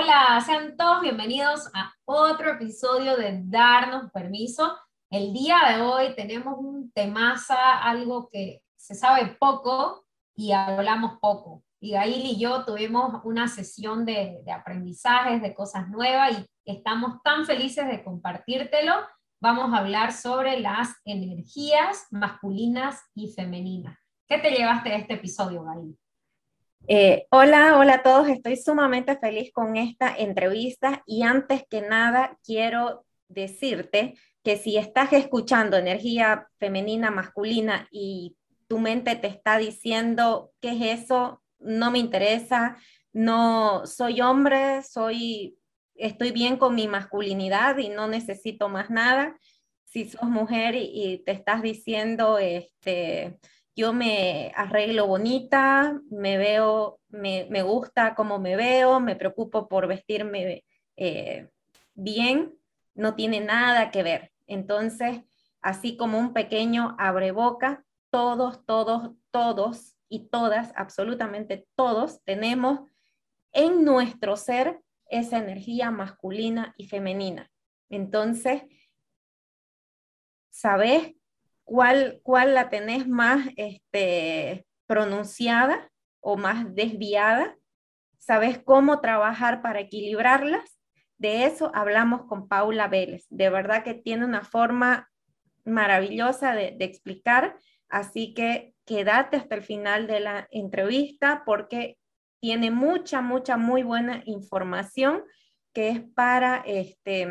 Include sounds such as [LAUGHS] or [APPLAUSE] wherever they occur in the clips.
Hola, sean todos bienvenidos a otro episodio de Darnos Permiso. El día de hoy tenemos un temaza, algo que se sabe poco y hablamos poco. Y Gail y yo tuvimos una sesión de, aprendizajes, de cosas nuevas y estamos tan felices de compartírtelo. Vamos a hablar sobre las energías masculinas y femeninas. ¿Qué te llevaste de este episodio, Gail? Eh, hola, hola a todos. Estoy sumamente feliz con esta entrevista y antes que nada quiero decirte que si estás escuchando energía femenina, masculina y tu mente te está diciendo qué es eso, no me interesa, no soy hombre, soy estoy bien con mi masculinidad y no necesito más nada. Si sos mujer y, y te estás diciendo este yo me arreglo bonita, me veo, me, gusta cómo me veo, me preocupo por vestirme eh, bien, no tiene nada que ver. Entonces, así como un pequeño abreboca, todos, todos, todos y todas, absolutamente todos, tenemos en nuestro ser esa energía masculina y femenina. Entonces, ¿sabes cuál, cuál la tenés más este, pronunciada o más desviada, sabes cómo trabajar para equilibrarlas. De eso hablamos con Paula Vélez. De verdad que tiene una forma maravillosa de, explicar, así que quédate hasta el final de la entrevista porque tiene mucha, mucha, muy buena información que es para, este,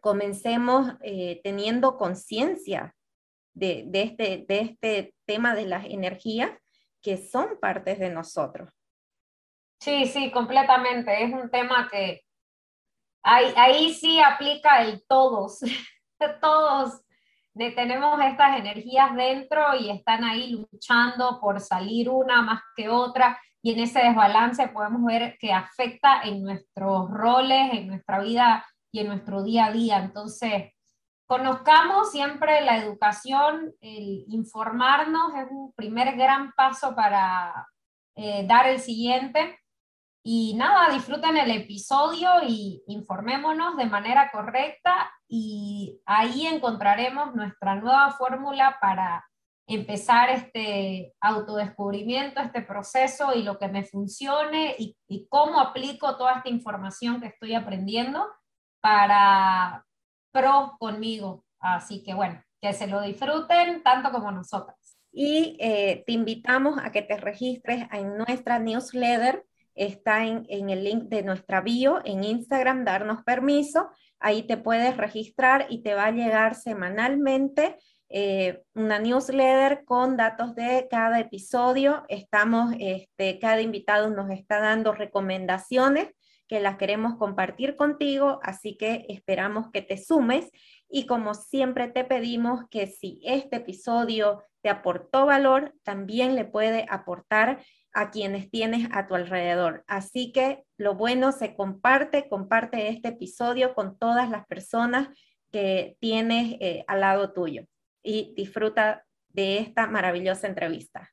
comencemos eh, teniendo conciencia de, este, de este tema de las energías que son partes de nosotros. Sí, sí, completamente. Es un tema que ahí, ahí sí aplica el todos. [LAUGHS] todos tenemos estas energías dentro y están ahí luchando por salir una más que otra y en ese desbalance podemos ver que afecta en nuestros roles, en nuestra vida y en nuestro día a día. Entonces, Conozcamos siempre la educación, el informarnos es un primer gran paso para eh, dar el siguiente. Y nada, disfruten el episodio y informémonos de manera correcta y ahí encontraremos nuestra nueva fórmula para empezar este autodescubrimiento, este proceso y lo que me funcione y, y cómo aplico toda esta información que estoy aprendiendo para pro conmigo. Así que bueno, que se lo disfruten tanto como nosotras. Y eh, te invitamos a que te registres en nuestra newsletter. Está en, el link de nuestra bio en Instagram, darnos permiso. Ahí te puedes registrar y te va a llegar semanalmente eh, una newsletter con datos de cada episodio. Estamos, este, cada invitado nos está dando recomendaciones que las queremos compartir contigo, así que esperamos que te sumes y como siempre te pedimos que si este episodio te aportó valor, también le puede aportar a quienes tienes a tu alrededor. Así que lo bueno se comparte, comparte este episodio con todas las personas que tienes eh, al lado tuyo y disfruta de esta maravillosa entrevista.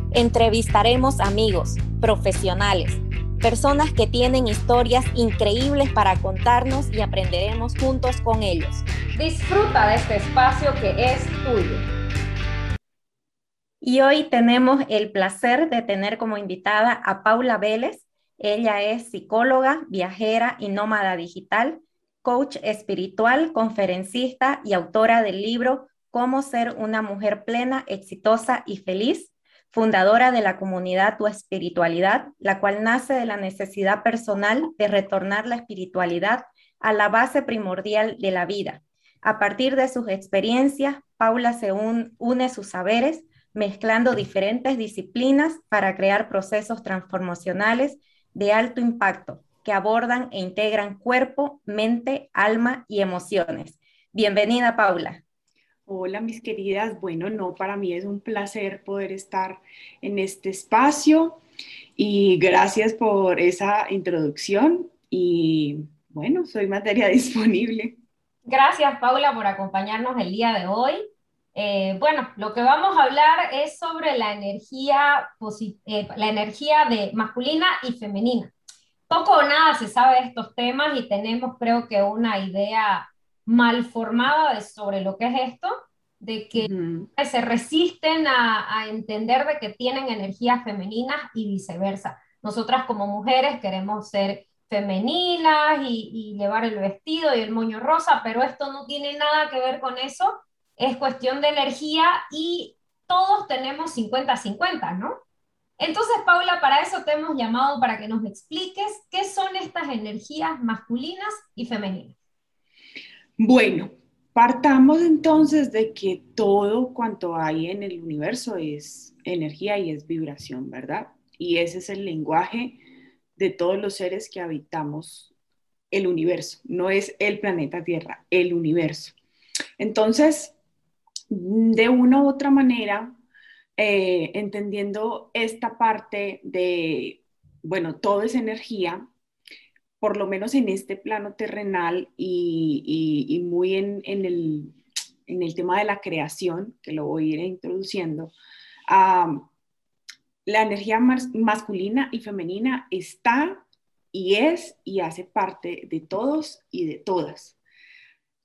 Entrevistaremos amigos, profesionales, personas que tienen historias increíbles para contarnos y aprenderemos juntos con ellos. Disfruta de este espacio que es tuyo. Y hoy tenemos el placer de tener como invitada a Paula Vélez. Ella es psicóloga, viajera y nómada digital, coach espiritual, conferencista y autora del libro Cómo ser una mujer plena, exitosa y feliz fundadora de la comunidad Tu Espiritualidad, la cual nace de la necesidad personal de retornar la espiritualidad a la base primordial de la vida. A partir de sus experiencias, Paula se une sus saberes, mezclando diferentes disciplinas para crear procesos transformacionales de alto impacto, que abordan e integran cuerpo, mente, alma y emociones. Bienvenida, Paula. Hola, mis queridas. Bueno, no, para mí es un placer poder estar en este espacio y gracias por esa introducción y bueno, soy materia [LAUGHS] disponible. Gracias, Paula, por acompañarnos el día de hoy. Eh, bueno, lo que vamos a hablar es sobre la energía, eh, la energía de masculina y femenina. Poco o nada se sabe de estos temas y tenemos creo que una idea mal formada de, sobre lo que es esto, de que se resisten a, a, entender de que tienen energías femeninas y viceversa. Nosotras como mujeres queremos ser femeninas y, y llevar el vestido y el moño rosa, pero esto no tiene nada que ver con eso es cuestión de energía y todos tenemos 50-50, ¿no? Entonces, Paula, para eso te hemos llamado para que nos expliques qué son estas energías masculinas y femeninas. Bueno, partamos entonces de que todo cuanto hay en el universo es energía y es vibración, ¿verdad? Y ese es el lenguaje de todos los seres que habitamos el universo, no es el planeta Tierra, el universo. Entonces, de una u otra manera, eh, entendiendo esta parte de, bueno, todo es energía, por lo menos en este plano terrenal y, muy en, el, tema de la creación, que lo voy a ir introduciendo, la energía masculina y femenina está y es y hace parte de todos y de todas.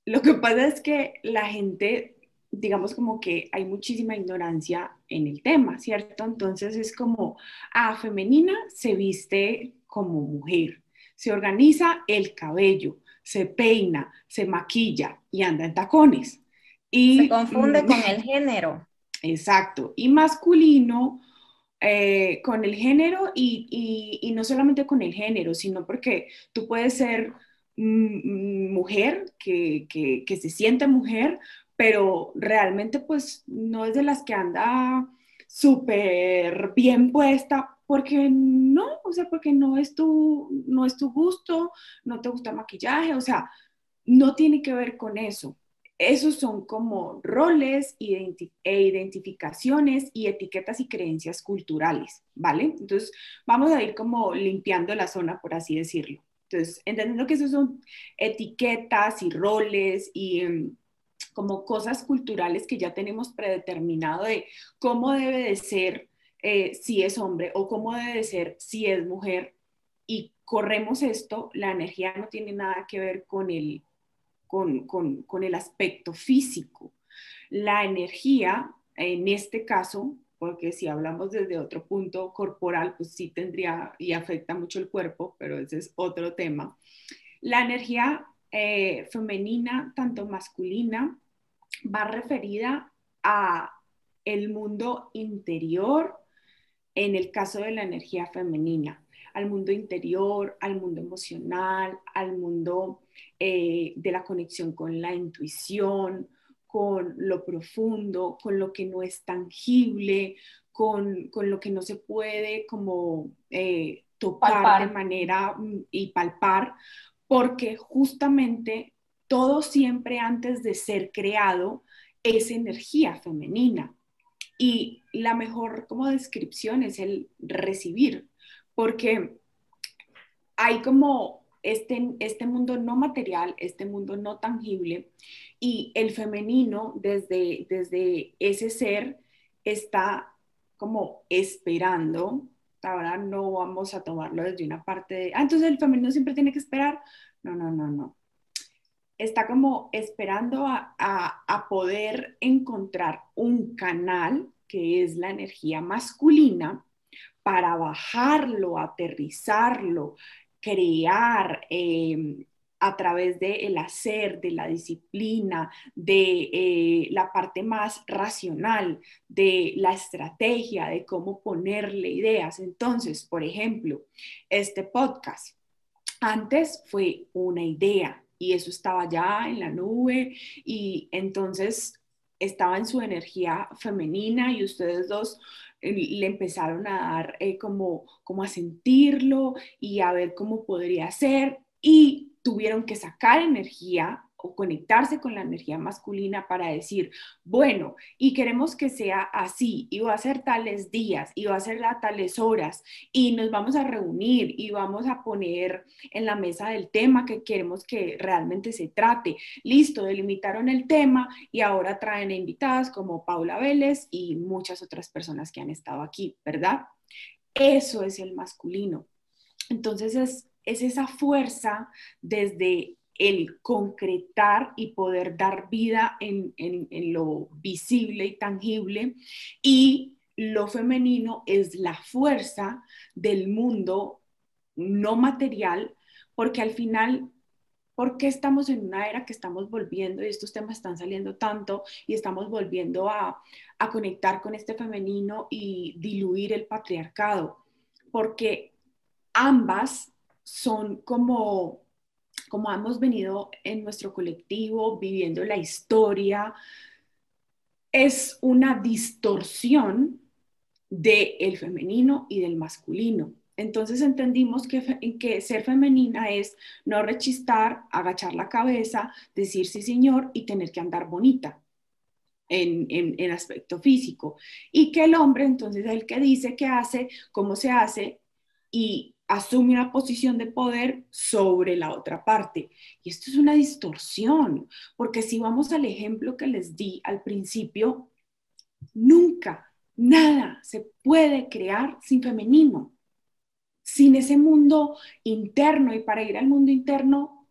Lo que pasa es que la gente digamos como que hay muchísima ignorancia en el tema, ¿cierto? Entonces es como, a femenina se viste como mujer, se organiza el cabello, se peina, se maquilla y anda en tacones. Y, se confunde con el género. [LAUGHS] Exacto. Y masculino eh, con el género y, no solamente con el género, sino porque tú puedes ser mm, mm, mujer que, que, se siente mujer, pero realmente pues no es de las que anda súper bien puesta, porque no, o sea, porque no es, tu, no es tu gusto, no te gusta el maquillaje, o sea, no tiene que ver con eso. Esos son como roles e identificaciones y etiquetas y creencias culturales, ¿vale? Entonces, vamos a ir como limpiando la zona, por así decirlo. Entonces, entendiendo que esos son etiquetas y roles y... Em, como cosas culturales que ya tenemos predeterminado de cómo debe de ser eh, si es hombre o cómo debe de ser si es mujer y corremos esto, la energía no tiene nada que ver con el, con, con, con el aspecto físico. La energía, en este caso, porque si hablamos desde otro punto corporal, pues sí tendría y afecta mucho el cuerpo, pero ese es otro tema. La energía eh, femenina, tanto masculina, va referida a el mundo interior, en el caso de la energía femenina, al mundo interior, al mundo emocional, al mundo eh, de la conexión con la intuición, con lo profundo, con lo que no es tangible, con, lo que no se puede como eh, tocar de manera mm, y palpar, porque justamente todo siempre antes de ser creado es energía femenina. Y la mejor como descripción es el recibir, porque hay como este, este mundo no material, este mundo no tangible, y el femenino desde, desde ese ser está como esperando. Ahora no vamos a tomarlo desde una parte de, ah, entonces el femenino siempre tiene que esperar. No, no, no, no está como esperando a, poder encontrar un canal que es la energía masculina para bajarlo, aterrizarlo, crear em, a través del hacer, de la disciplina, de eh, la parte más racional, de la estrategia, de cómo ponerle ideas. Entonces, por ejemplo, este podcast antes fue una idea, y eso estaba ya en la nube y entonces estaba en su energía femenina y ustedes dos le empezaron a dar eh, como, como a sentirlo y a ver cómo podría ser y tuvieron que sacar energía o conectarse con la energía masculina para decir, bueno, y queremos que sea así, y va a ser tales días, y va a ser a tales horas, y nos vamos a reunir y vamos a poner en la mesa del tema que queremos que realmente se trate. Listo, delimitaron el tema y ahora traen invitadas como Paula Vélez y muchas otras personas que han estado aquí, ¿verdad? Eso es el masculino. Entonces es, es esa fuerza desde el concretar y poder dar vida en, lo visible y tangible. Y lo femenino es la fuerza del mundo no material, porque al final ¿Por qué estamos en una era que estamos volviendo y estos temas están saliendo tanto y estamos volviendo a, a, conectar con este femenino y diluir el patriarcado? Porque ambas son como como hemos venido en nuestro colectivo viviendo la historia, es una distorsión del femenino y del masculino. Entonces entendimos que, que, ser femenina es no rechistar, agachar la cabeza, decir sí señor y tener que andar bonita en, en, en aspecto físico. Y que el hombre entonces es el que dice qué hace, cómo se hace y asume una posición de poder sobre la otra parte. Y esto es una distorsión, porque si vamos al ejemplo que les di al principio, nunca, nada se puede crear sin femenino, sin ese mundo interno. Y para ir al mundo interno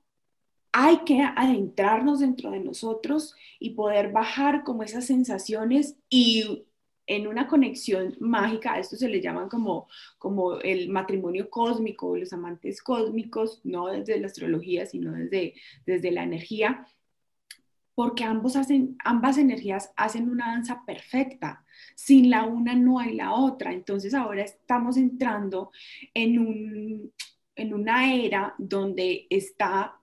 hay que adentrarnos dentro de nosotros y poder bajar como esas sensaciones y en una conexión mágica, a esto se le llaman como, como el matrimonio cósmico, los amantes cósmicos, no desde la astrología, sino desde, desde la energía, porque ambos hacen, ambas energías hacen una danza perfecta. Sin la una no hay la otra. Entonces ahora estamos entrando en, un, en una era donde está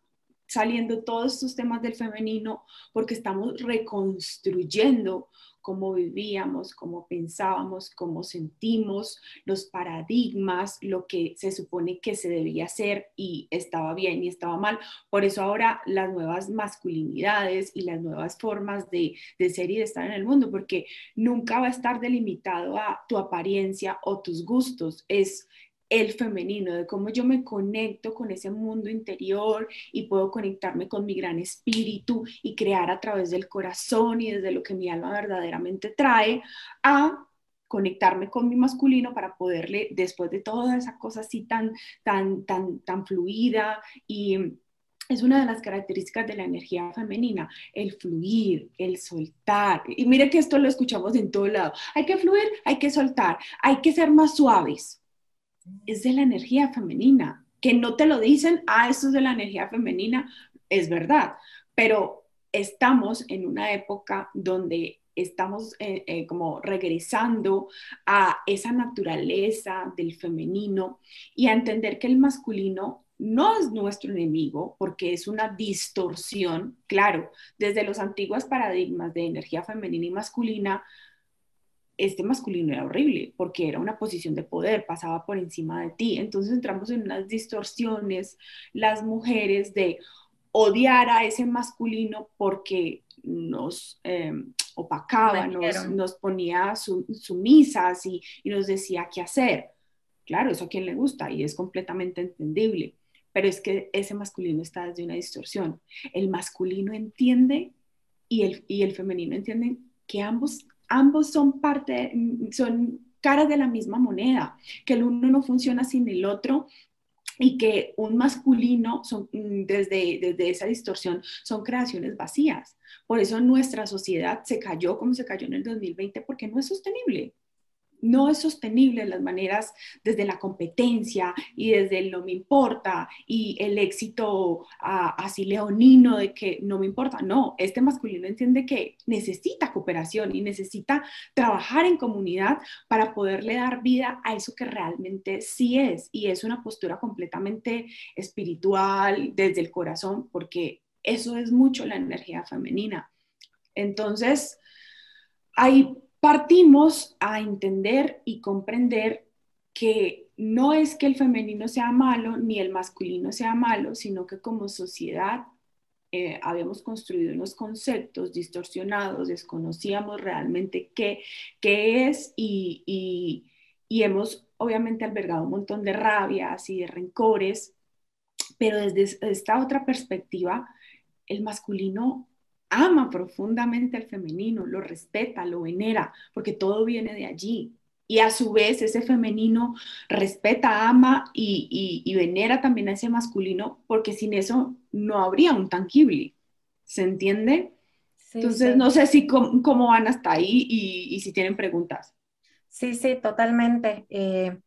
saliendo todos estos temas del femenino porque estamos reconstruyendo cómo vivíamos, cómo pensábamos, cómo sentimos, los paradigmas, lo que se supone que se debía hacer y estaba bien y estaba mal. Por eso ahora las nuevas masculinidades y las nuevas formas de, de ser y de estar en el mundo, porque nunca va a estar delimitado a tu apariencia o tus gustos. Es el femenino, de cómo yo me conecto con ese mundo interior y puedo conectarme con mi gran espíritu y crear a través del corazón y desde lo que mi alma verdaderamente trae, a conectarme con mi masculino para poderle, después de toda esa cosa así tan, tan, tan, tan fluida y es una de las características de la energía femenina, el fluir, el soltar. Y mire que esto lo escuchamos en todo lado. Hay que fluir, hay que soltar, hay que ser más suaves es de la energía femenina, que no te lo dicen, ah, esto es de la energía femenina, es verdad, pero estamos en una época donde estamos eh, eh, como regresando a esa naturaleza del femenino y a entender que el masculino no es nuestro enemigo porque es una distorsión, claro, desde los antiguos paradigmas de energía femenina y masculina, este masculino era horrible porque era una posición de poder, pasaba por encima de ti. Entonces entramos en unas distorsiones, las mujeres, de odiar a ese masculino porque nos eh, opacaba, nos, ponía sumisas y, y nos decía qué hacer. Claro, eso a quien le gusta y es completamente entendible, pero es que ese masculino está desde una distorsión. El masculino entiende y el, y el femenino entiende que ambos ambos son parte, son caras de la misma moneda, que el uno no funciona sin el otro y que un masculino son, desde, desde esa distorsión son creaciones vacías. Por eso nuestra sociedad se cayó como se cayó en el 2020 porque no es sostenible no es sostenible las maneras desde la competencia y desde el no me importa y el éxito así leonino de que no me importa. No, este masculino entiende que necesita cooperación y necesita trabajar en comunidad para poderle dar vida a eso que realmente sí es y es una postura completamente espiritual desde el corazón porque eso es mucho la energía femenina. Entonces, hay partimos a entender y comprender que no es que el femenino sea malo ni el masculino sea malo, sino que como sociedad eh, habíamos construido unos conceptos distorsionados, desconocíamos realmente qué, qué es y, y, y hemos obviamente albergado un montón de rabias y de rencores, pero desde esta otra perspectiva, el masculino ama profundamente al femenino, lo respeta, lo venera, porque todo viene de allí. Y a su vez ese femenino respeta, ama y, y, venera también a ese masculino, porque sin eso no habría un tangible. ¿Se entiende? Entonces, no sé si cómo, van hasta ahí y, y, si tienen preguntas. Sí, sí, totalmente. Eh,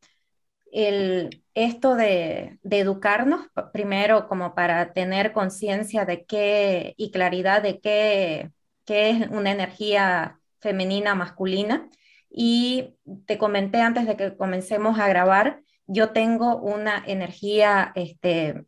el, esto de, educarnos, primero como para tener conciencia de qué y claridad de qué, qué es una energía femenina, masculina. Y te comenté antes de que comencemos a grabar, yo tengo una energía este,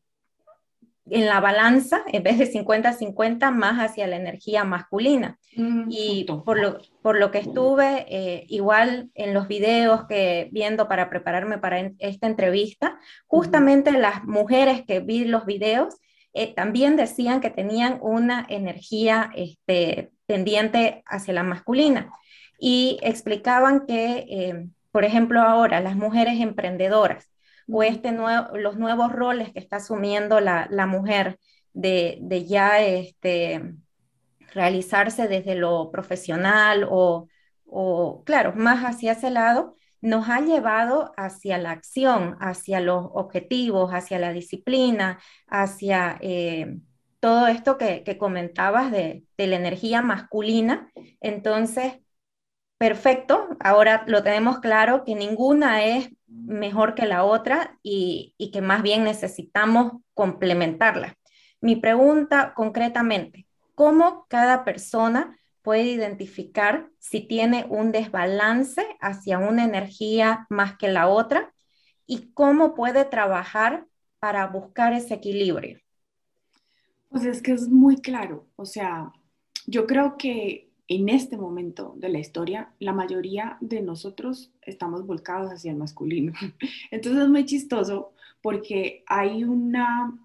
en la balanza, en vez de 50-50, más hacia la energía masculina. Mm, y por lo, por lo que estuve eh, igual en los videos que viendo para prepararme para esta entrevista, justamente las mujeres que vi los videos eh, también decían que tenían una energía este, tendiente hacia la masculina. Y explicaban que, eh, por ejemplo, ahora las mujeres emprendedoras, o este los nuevos roles que está asumiendo la, mujer de, ya este, realizarse desde lo profesional o, claro, más hacia ese lado, nos ha llevado hacia la acción, hacia los objetivos, hacia la disciplina, hacia eh, todo esto que, comentabas de, de, la energía masculina. Entonces, perfecto, ahora lo tenemos claro que ninguna es mejor que la otra y, que más bien necesitamos complementarla. Mi pregunta concretamente, ¿cómo cada persona puede identificar si tiene un desbalance hacia una energía más que la otra y cómo puede trabajar para buscar ese equilibrio? Pues es que es muy claro, o sea, yo creo que en este momento de la historia, la mayoría de nosotros estamos volcados hacia el masculino. [LAUGHS] Entonces es muy chistoso porque hay una,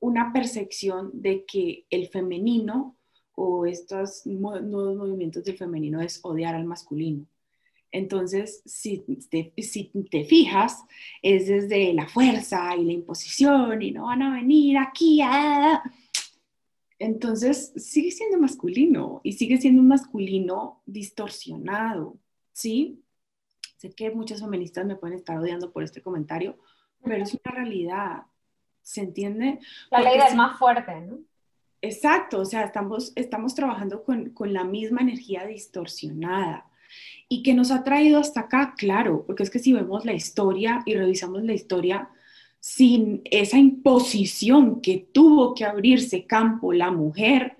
una percepción de que el femenino o estos nuevos movimientos del femenino es odiar al masculino. Entonces, si te, si te fijas, es desde la fuerza y la imposición y no van a venir aquí a entonces sigue siendo masculino y sigue siendo un masculino distorsionado, ¿sí? Sé que muchas feministas me pueden estar odiando por este comentario, pero es una realidad, ¿se entiende? La ley del más fuerte, ¿no? Exacto, o sea, estamos, estamos trabajando con, con la misma energía distorsionada. ¿Y que nos ha traído hasta acá? Claro, porque es que si vemos la historia y revisamos la historia, sin esa imposición que tuvo que abrirse campo la mujer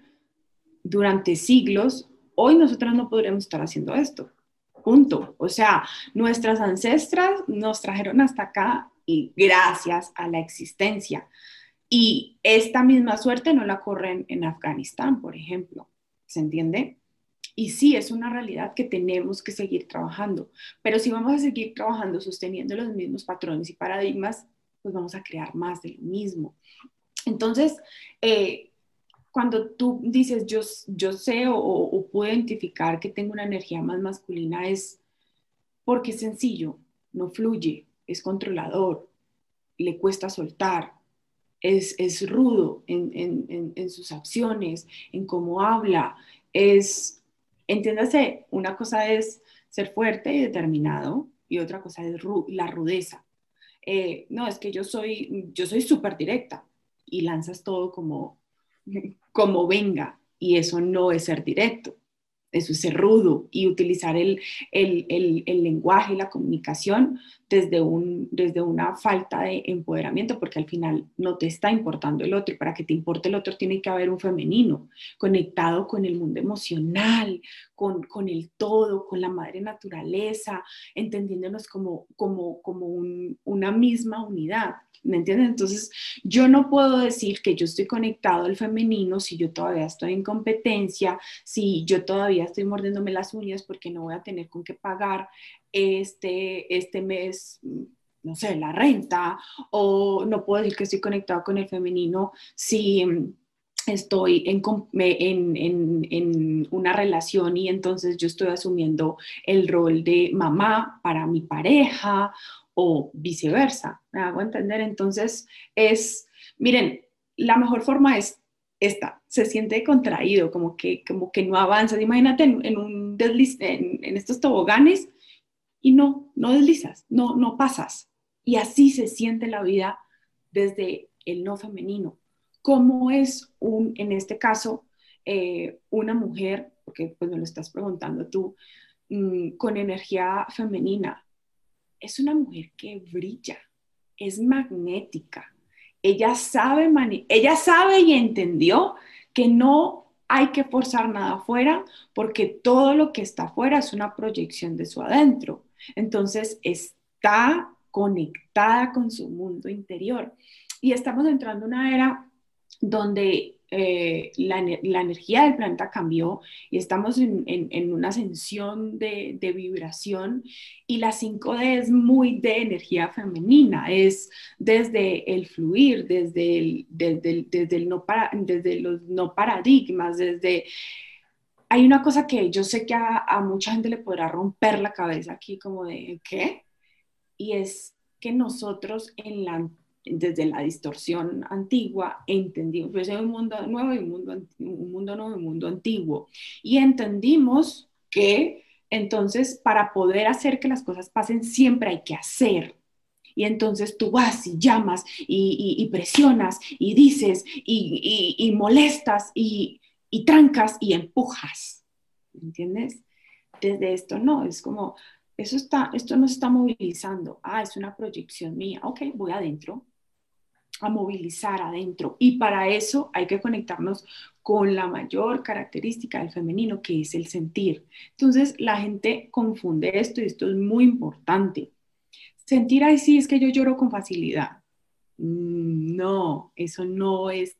durante siglos, hoy nosotras no podríamos estar haciendo esto. Punto. O sea, nuestras ancestras nos trajeron hasta acá y gracias a la existencia. Y esta misma suerte no la corren en Afganistán, por ejemplo. ¿Se entiende? Y sí, es una realidad que tenemos que seguir trabajando. Pero si vamos a seguir trabajando sosteniendo los mismos patrones y paradigmas, pues vamos a crear más del mismo. Entonces, eh, cuando tú dices, yo, yo sé o, puedo identificar que tengo una energía más masculina, es porque es sencillo, no fluye, es controlador, le cuesta soltar, es, es rudo en, en, en, sus acciones, en cómo habla, es, entiéndase, una cosa es ser fuerte y determinado y otra cosa es la rudeza. Eh, no, es que yo soy, yo soy súper directa y lanzas todo como, [LAUGHS] como venga y eso no es ser directo, eso es ser rudo y utilizar el, el, el, lenguaje y la comunicación desde, un, desde una falta de empoderamiento, porque al final no te está importando el otro para que te importe el otro tiene que haber un femenino conectado con el mundo emocional, con, con el todo, con la madre naturaleza, entendiéndonos como, como, como una misma unidad. ¿Me entiendes? Entonces, yo no puedo decir que yo estoy conectado al femenino si yo todavía estoy en competencia, si yo todavía estoy mordiéndome las uñas porque no voy a tener con qué pagar este, este mes, no sé, la renta, o no puedo decir que estoy conectado con el femenino si estoy en, en, en, una relación y entonces yo estoy asumiendo el rol de mamá para mi pareja o viceversa, ¿me hago entender? Entonces es, miren, la mejor forma es esta, se siente contraído, como que, como que no avanza. Imagínate en, un desliz, en, en, estos toboganes y no, no deslizas, no, no pasas. Y así se siente la vida desde el no femenino. ¿Cómo es un, en este caso, eh, una mujer, porque pues me lo estás preguntando tú, mm, con energía femenina? Es una mujer que brilla, es magnética. Ella sabe, ella sabe y entendió que no hay que forzar nada afuera porque todo lo que está afuera es una proyección de su adentro. Entonces está conectada con su mundo interior. Y estamos entrando en una era donde eh, la, energía del planeta cambió y estamos en, una ascensión de, vibración y la 5D es muy de energía femenina, es desde el fluir, desde, el, desde, el, no para, desde los no paradigmas, desde... Hay una cosa que yo sé que a, a mucha gente le podrá romper la cabeza aquí como de, ¿qué? Y es que nosotros en la desde la distorsión antigua, entendimos, pues un mundo nuevo y un mundo, un mundo nuevo y un mundo antiguo. Y entendimos que entonces para poder hacer que las cosas pasen siempre hay que hacer. Y entonces tú vas y llamas y, presionas y dices y, y molestas y, trancas y empujas. ¿Entiendes? Desde esto no, es como, eso está, esto no está movilizando. Ah, es una proyección mía. Ok, voy adentro a movilizar adentro. Y para eso hay que conectarnos con la mayor característica del femenino, que es el sentir. Entonces, la gente confunde esto y esto es muy importante. Sentir ahí sí es que yo lloro con facilidad. Mm, no, eso no es,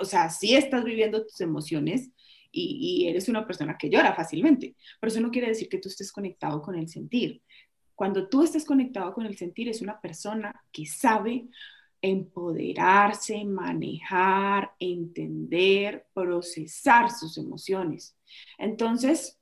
o sea, sí estás viviendo tus emociones y, y eres una persona que llora fácilmente, pero eso no quiere decir que tú estés conectado con el sentir. Cuando tú estés conectado con el sentir, es una persona que sabe empoderarse, manejar, entender, procesar sus emociones. Entonces,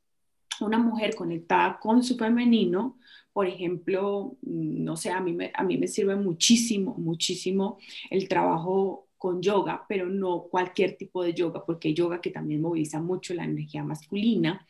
una mujer conectada con su femenino, por ejemplo, no sé, a mí me, a mí me sirve muchísimo, muchísimo el trabajo con yoga, pero no cualquier tipo de yoga, porque hay yoga que también moviliza mucho la energía masculina.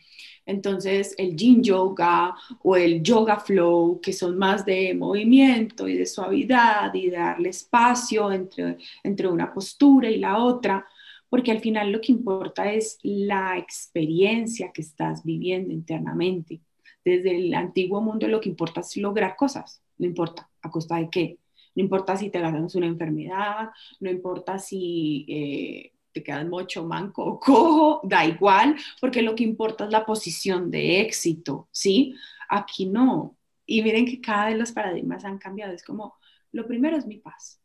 Entonces, el yin yoga o el yoga flow, que son más de movimiento y de suavidad y darle espacio entre, entre una postura y la otra, porque al final lo que importa es la experiencia que estás viviendo internamente. Desde el antiguo mundo lo que importa es lograr cosas, no importa a costa de qué, no importa si te ganas una enfermedad, no importa si eh, te quedas mocho, manco o cojo, da igual, porque lo que importa es la posición de éxito, ¿sí? Aquí no. Y miren que cada vez los paradigmas han cambiado. Es como, lo primero es mi paz.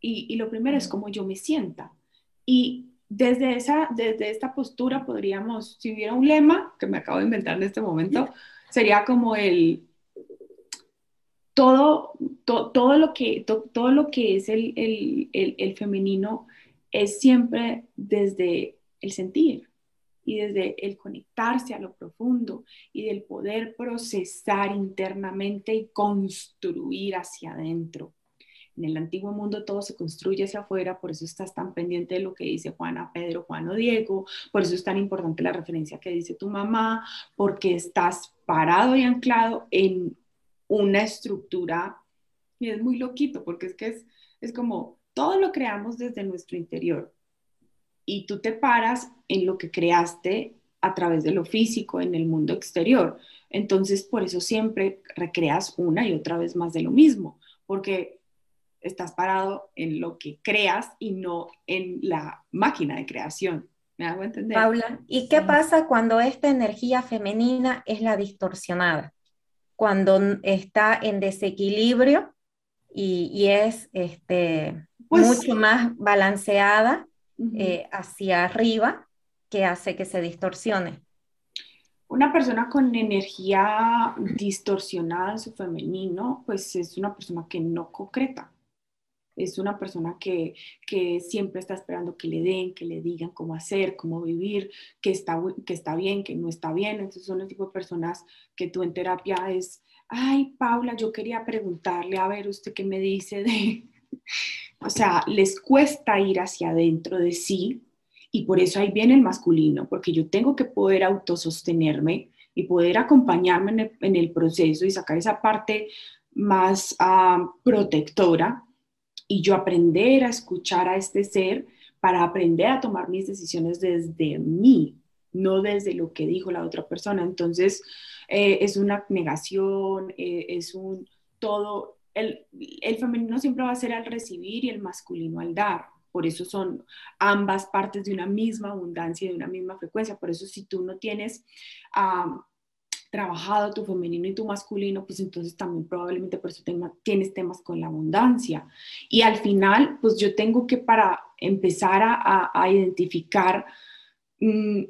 Y, y lo primero es cómo yo me sienta. Y desde, esa, desde esta postura podríamos, si hubiera un lema que me acabo de inventar en este momento, [LAUGHS] sería como el todo, todo, lo, que, todo lo que es el, el, femenino es siempre desde el sentir y desde el conectarse a lo profundo y del poder procesar internamente y construir hacia adentro. En el antiguo mundo todo se construye hacia afuera, por eso estás tan pendiente de lo que dice Juana, Pedro, Juan o Diego, por eso es tan importante la referencia que dice tu mamá, porque estás parado y anclado en una estructura, y es muy loquito, porque es que es, es como todo lo creamos desde nuestro interior y tú te paras en lo que creaste a través de lo físico en el mundo exterior. Entonces, por eso siempre recreas una y otra vez más de lo mismo, porque estás parado en lo que creas y no en la máquina de creación. ¿Me hago entender? Paula, ¿y qué pasa cuando esta energía femenina es la distorsionada? Cuando está en desequilibrio y, es este, pues mucho más balanceada eh, hacia arriba que hace que se distorsione. Una persona con energía distorsionada en su femenino, pues es una persona que no concreta. Es una persona que, que, siempre está esperando que le den, que le digan cómo hacer, cómo vivir, que está, que está bien, que no está bien. Entonces son el tipo de personas que tú en terapia es, ay, Paula, yo quería preguntarle, a ver, usted qué me dice de... [LAUGHS] o sea, les cuesta ir hacia adentro de sí y por eso ahí viene el masculino, porque yo tengo que poder autosostenerme y poder acompañarme en el, proceso y sacar esa parte más ah, protectora y yo aprender a escuchar a este ser para aprender a tomar mis decisiones desde mí, no desde lo que dijo la otra persona. Entonces, eh, es una negación, eh, es un todo, el, el femenino siempre va a ser al recibir y el masculino al dar. Por eso son ambas partes de una misma abundancia y de una misma frecuencia. Por eso si tú no tienes trabajado tu femenino y tu masculino, pues entonces también probablemente por eso tienes temas con la abundancia. Y al final, pues yo tengo que para empezar a, identificar, mm,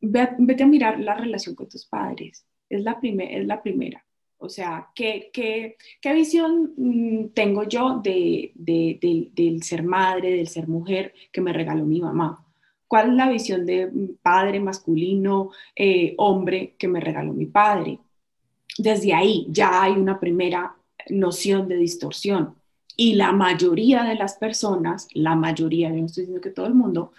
vete a mirar la relación con tus padres. Es la, es la primera. O sea, ¿qué, qué, qué visión mm, tengo yo de, del ser madre, del ser mujer que me regaló mi mamá? ¿Cuál es la visión de padre masculino, eh, hombre que me regaló mi padre? Desde ahí ya hay una primera noción de distorsión. Y la mayoría de las personas, la mayoría, yo no estoy diciendo que todo el mundo,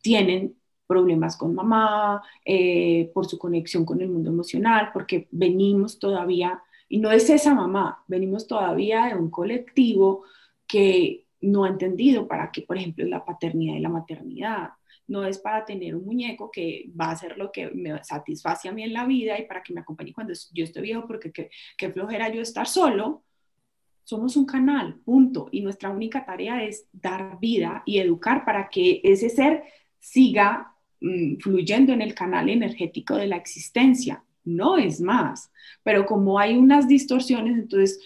tienen problemas con mamá, eh, por su conexión con el mundo emocional, porque venimos todavía y no es esa mamá, venimos todavía de un colectivo que no ha entendido para qué, por ejemplo, es la paternidad y la maternidad. No es para tener un muñeco que va a hacer lo que me satisface a mí en la vida y para que me acompañe cuando yo esté viejo, porque qué, flojera yo estar solo. Somos un canal, punto. Y nuestra única tarea es dar vida y educar para que ese ser siga mm, fluyendo en el canal energético de la existencia no es más. Pero como hay unas distorsiones, entonces,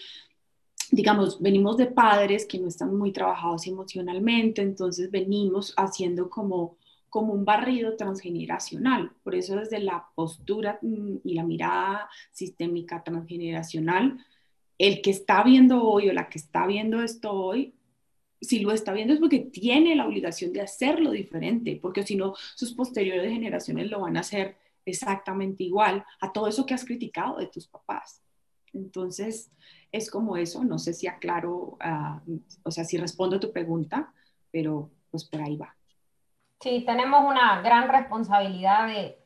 digamos, venimos de padres que no están muy trabajados emocionalmente, entonces venimos haciendo como como un barrido transgeneracional. Por eso desde la postura mm, y la mirada sistémica transgeneracional, el que está viendo hoy o la que está viendo esto hoy, si lo está viendo es porque tiene la obligación de hacerlo diferente, porque si no, sus posteriores generaciones lo van a hacer exactamente igual a todo eso que has criticado de tus papás. Entonces, es como eso, no sé si aclaro, ah, o sea, si respondo a tu pregunta, pero pues por ahí va. Sí, tenemos una gran responsabilidad de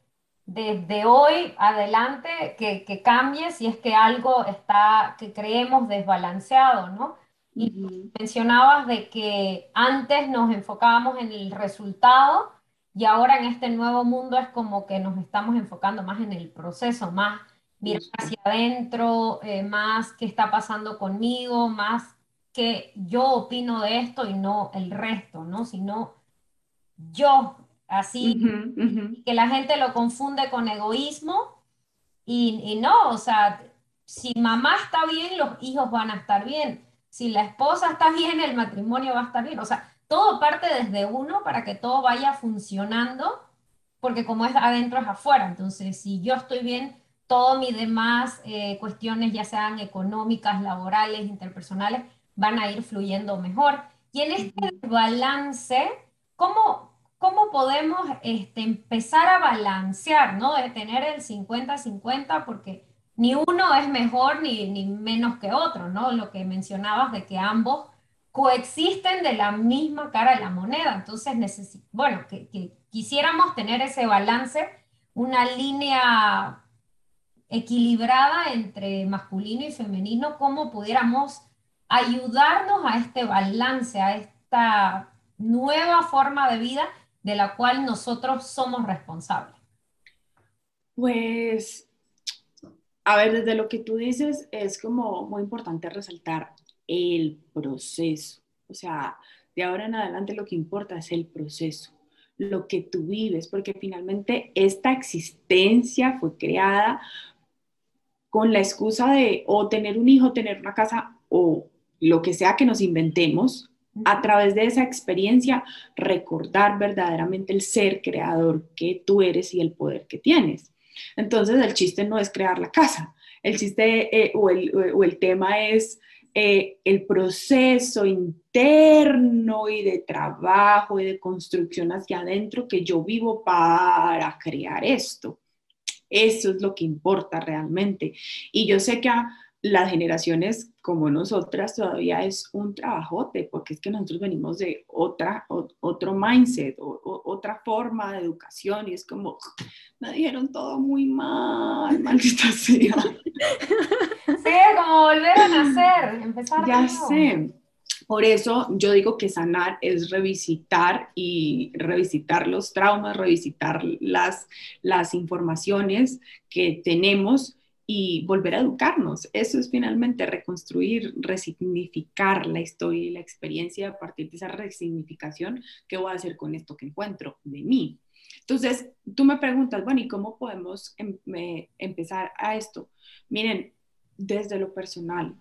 desde hoy adelante que, que, cambie si es que algo está, que creemos desbalanceado, ¿no? Y mencionabas de que antes nos enfocábamos en el resultado y ahora en este nuevo mundo es como que nos estamos enfocando más en el proceso, más mirar hacia adentro, eh, más qué está pasando conmigo, más que yo opino de esto y no el resto, ¿no? Sino yo, así, que la gente lo confunde con egoísmo y, y no, o sea, si mamá está bien, los hijos van a estar bien. Si la esposa está bien, el matrimonio va a estar bien. O sea, todo parte desde uno para que todo vaya funcionando, porque como es adentro es afuera. Entonces, si yo estoy bien, todo mis demás eh, cuestiones, ya sean económicas, laborales, interpersonales, van a ir fluyendo mejor. Y en este balance, ¿cómo, cómo podemos este, empezar a balancear, ¿no? De tener el 50-50, porque ni uno es mejor ni, ni menos que otro, ¿no? Lo que mencionabas de que ambos coexisten de la misma cara de la moneda. Entonces, bueno, que, quisiéramos tener ese balance, una línea equilibrada entre masculino y femenino, cómo pudiéramos ayudarnos a este balance, a esta nueva forma de vida de la cual nosotros somos responsables. Pues, a ver, desde lo que tú dices, es como muy importante resaltar el proceso. O sea, de ahora en adelante lo que importa es el proceso, lo que tú vives, porque finalmente esta existencia fue creada con la excusa de o tener un hijo, tener una casa o lo que sea que nos inventemos, a través de esa experiencia, recordar verdaderamente el ser creador que tú eres y el poder que tienes. Entonces, el chiste no es crear la casa, el chiste eh, o, el, tema es eh, el proceso interno y de trabajo y de construcción hacia adentro que yo vivo para crear esto. Eso es lo que importa realmente. Y yo sé que a las generaciones como nosotras todavía es un trabajote, porque es que nosotros venimos de otra, otro mindset, o, otra forma de educación, y es como, me dijeron todo muy mal, maldita [LAUGHS] sea. Sí, como volver a nacer, empezar Ya sé. Por eso yo digo que sanar es revisitar y revisitar los traumas, revisitar las, las informaciones que tenemos y volver a educarnos. Eso es finalmente reconstruir, resignificar la historia y la experiencia a partir de esa resignificación. ¿Qué voy a hacer con esto que encuentro de mí? Entonces, tú me preguntas, bueno, ¿y cómo podemos em, empezar a esto? Miren, desde lo personal,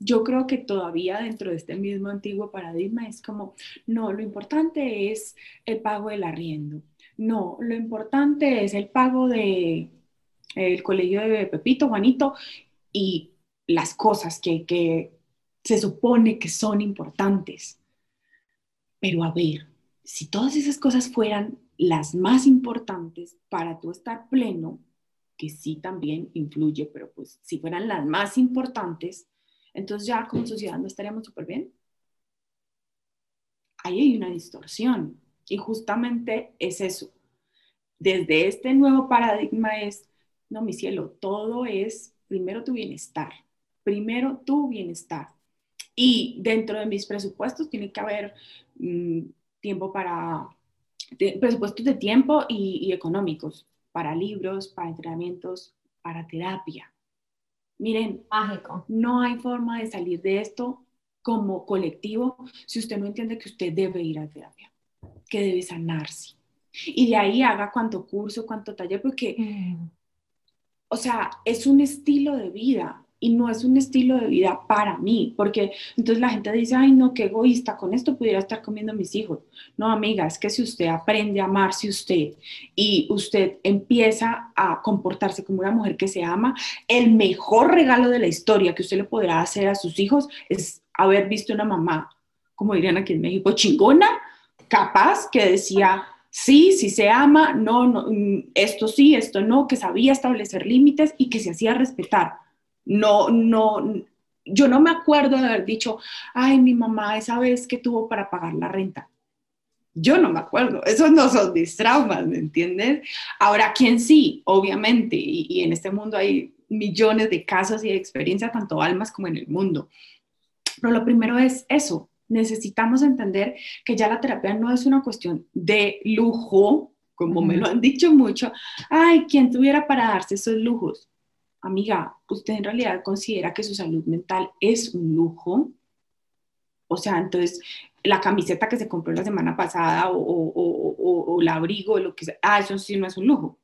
yo creo que todavía dentro de este mismo antiguo paradigma es como, no, lo importante es el pago del arriendo. No, lo importante es el pago de el colegio de Pepito, Juanito, y las cosas que, que se supone que son importantes. Pero a ver, si todas esas cosas fueran las más importantes para tú estar pleno, que sí también influye, pero pues si fueran las más importantes, entonces ya como sociedad no estaríamos súper bien. Ahí hay una distorsión y justamente es eso. Desde este nuevo paradigma es no, mi cielo, todo es primero tu bienestar, primero tu bienestar. Y dentro de mis presupuestos tiene que haber mm, tiempo para, presupuestos de tiempo y, y económicos, para libros, para entrenamientos, para terapia. Miren, mágico. No hay forma de salir de esto como colectivo si usted no entiende que usted debe ir a terapia, que debe sanarse. Y de ahí haga cuánto curso, cuánto taller, porque mm o sea, es un estilo de vida y no es un estilo de vida para mí, porque entonces la gente dice, ay, no, qué egoísta, con esto pudiera estar comiendo mis hijos. No, amiga, es que si usted aprende a amarse usted y usted empieza a comportarse como una mujer que se ama, el mejor regalo de la historia que usted le podrá hacer a sus hijos es haber visto una mamá, como dirían aquí en México, chingona, capaz, que decía, sí, sí se ama, no, no, mm, esto sí, esto no, que sabía establecer límites y que se hacía respetar. No, no, yo no me acuerdo de haber dicho, ay, mi mamá esa vez que tuvo para pagar la renta. Yo no me acuerdo, esos no son mis traumas, ¿me entiendes? Ahora, ¿quién sí? Obviamente, y, y en este mundo hay millones de casos y de experiencias, tanto almas como en el mundo. Pero lo primero es eso, necesitamos entender que ya la terapia no es una cuestión de lujo, como me lo han dicho mucho. Ay, ¿quién tuviera para darse esos lujos? Amiga, ¿usted en realidad considera que su salud mental es un lujo? O sea, entonces, la camiseta que se compró la semana pasada o, o, o, el abrigo, o lo que sea, ah, eso sí no es un lujo.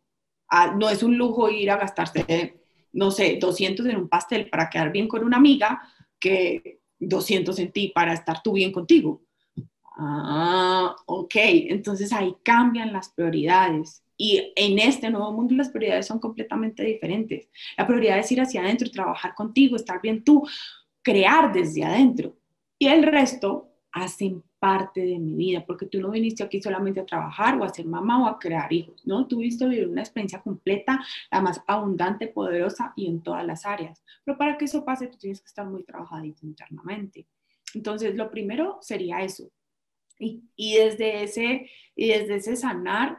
Ah, no es un lujo ir a gastarse, no sé, 200 en un pastel para quedar bien con una amiga que 200 en ti para estar tú bien contigo. Ah, ok, entonces ahí cambian las prioridades. Y en este nuevo mundo las prioridades son completamente diferentes. La prioridad es ir hacia adentro, trabajar contigo, estar bien tú, crear desde adentro. Y el resto hacen parte de mi vida, porque tú no viniste aquí solamente a trabajar o a ser mamá o a crear hijos, ¿no? A vivir una experiencia completa, la más abundante, poderosa y en todas las áreas. Pero para que eso pase, tú tienes que estar muy trabajadito internamente. Entonces, lo primero sería eso. Y, y, desde ese, y desde ese sanar,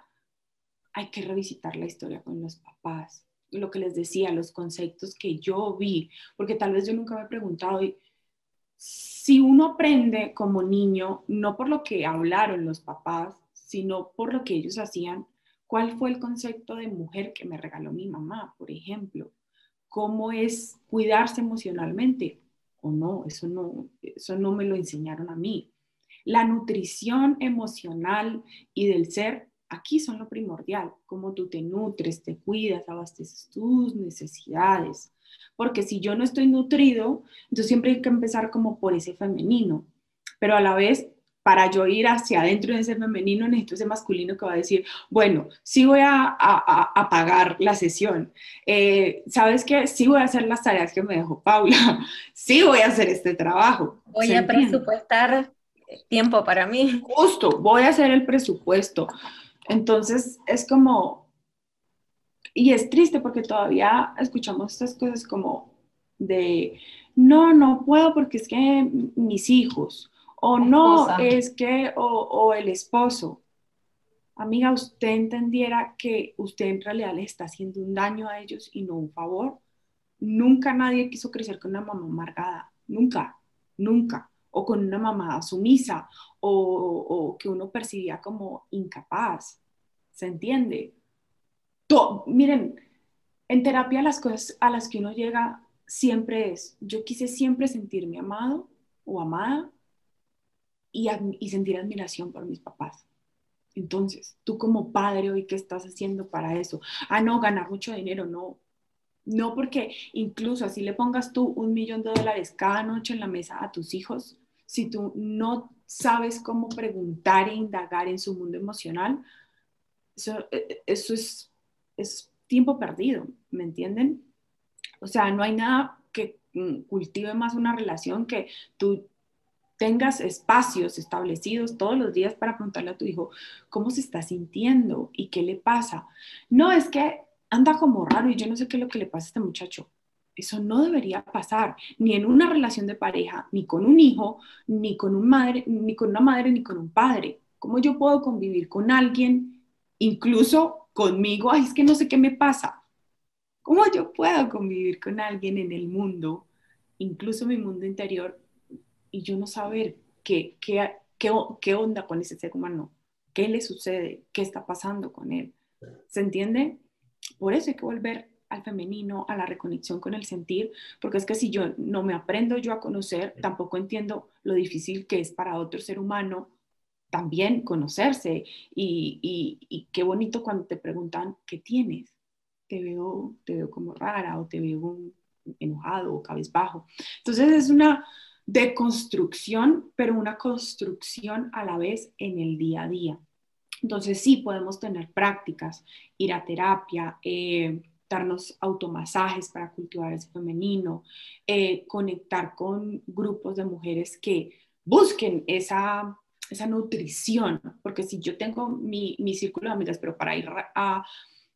hay que revisitar la historia con los papás. Lo que les decía, los conceptos que yo vi, porque tal vez yo nunca me he preguntado, si uno aprende como niño, no por lo que hablaron los papás, sino por lo que ellos hacían, ¿cuál fue el concepto de mujer que me regaló mi mamá, por ejemplo? ¿Cómo es cuidarse emocionalmente? O no, eso no, eso no me lo enseñaron a mí. La nutrición emocional y del ser aquí son lo primordial, cómo tú te nutres, te cuidas, abasteces tus necesidades. Porque si yo no estoy nutrido, entonces siempre hay que empezar como por ese femenino, pero a la vez para yo ir hacia adentro de ese femenino, necesito ese masculino que va a decir, bueno, sí voy a, a, pagar la sesión, eh, ¿sabes qué? Sí voy a hacer las tareas que me dejó Paula, [LAUGHS] sí voy a hacer este trabajo. Voy a presupuestar tiempo para mí. Justo, voy a hacer el presupuesto. Entonces, es como, y es triste porque todavía escuchamos estas cosas como de, no, no puedo porque es que mis hijos o no, es que, o, el esposo. Amiga, usted entendiera que usted en realidad le está haciendo un daño a ellos y no un favor. Nunca nadie quiso crecer con una mamá amargada, nunca, nunca. O con una mamá sumisa o, o que uno percibía como incapaz. ¿Se entiende? Miren, en terapia las cosas a las que uno llega siempre es, yo quise siempre sentirme amado o amada y, sentir admiración por mis papás. Entonces, tú como padre hoy, ¿qué estás haciendo para eso? Ah, no, ganar mucho dinero, no. No porque incluso así le pongas tú un millón de dólares cada noche en la mesa a tus hijos, si tú no sabes cómo preguntar e indagar en su mundo emocional, eso, e, e, eso es, es tiempo perdido, ¿me entienden? O sea, no hay nada que mm, cultive más una relación que tú tengas espacios establecidos todos los días para preguntarle a tu hijo cómo se está sintiendo y qué le pasa. No, es que anda como raro y yo no sé qué es lo que le pasa a este muchacho. Eso no debería pasar ni en una relación de pareja, ni con un hijo, ni con, un madre, ni con una madre, ni con un padre. ¿Cómo yo puedo convivir con alguien, incluso conmigo? Ay, es que no sé qué me pasa. ¿Cómo yo puedo convivir con alguien en el mundo, incluso mi mundo interior, y yo no saber qué, qué, qué, qué onda con ese ser humano, qué le sucede, qué está pasando con él. ¿Se entiende? Por eso hay que volver al femenino, a la reconexión con el sentir, porque es que si yo no me aprendo yo a conocer, tampoco entiendo lo difícil que es para otro ser humano también conocerse. Y, y, qué bonito cuando te preguntan, ¿qué tienes? Te veo, te veo como rara o te veo enojado o cabezbajo. Entonces es una, de construcción, pero una construcción a la vez en el día a día. Entonces sí podemos tener prácticas, ir a terapia, eh, darnos automasajes para cultivar ese femenino, eh, conectar con grupos de mujeres que busquen esa, esa nutrición, porque si yo tengo mi, mi círculo de amigas, pero para ir a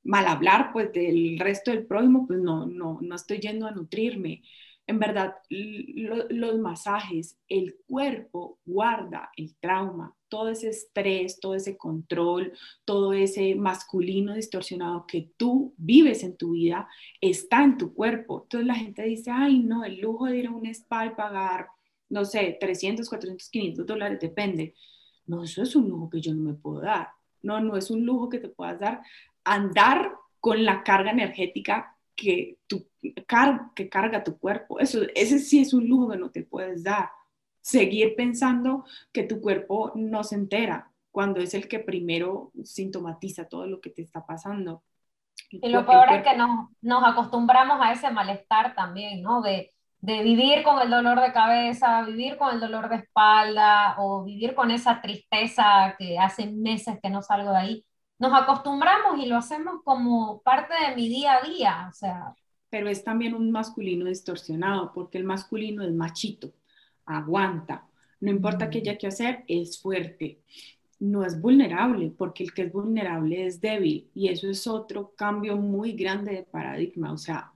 mal hablar pues del resto del prójimo, pues no, no, no estoy yendo a nutrirme en verdad, los masajes, el cuerpo guarda el trauma, todo ese estrés, todo ese control, todo ese masculino distorsionado que tú vives en tu vida está en tu cuerpo. Entonces la gente dice, ay, no, el lujo de ir a un spa y pagar, no sé, 300, 400, 500 dólares, depende. No, eso es un lujo que yo no me puedo dar. No, no es un lujo que te puedas dar. Andar con la carga energética que, tu, que carga tu cuerpo. Eso, ese sí es un lujo que no te puedes dar. Seguir pensando que tu cuerpo no se entera cuando es el que primero sintomatiza todo lo que te está pasando. Y lo peor es que nos, nos, acostumbramos a ese malestar también, ¿no? De, de vivir con el dolor de cabeza, vivir con el dolor de espalda o vivir con esa tristeza que hace meses que no salgo de ahí nos acostumbramos y lo hacemos como parte de mi día a día, o sea. Pero es también un masculino distorsionado, porque el masculino es machito, aguanta, no importa qué haya que hacer, es fuerte, no es vulnerable, porque el que es vulnerable es débil, y eso es otro cambio muy grande de paradigma, o sea,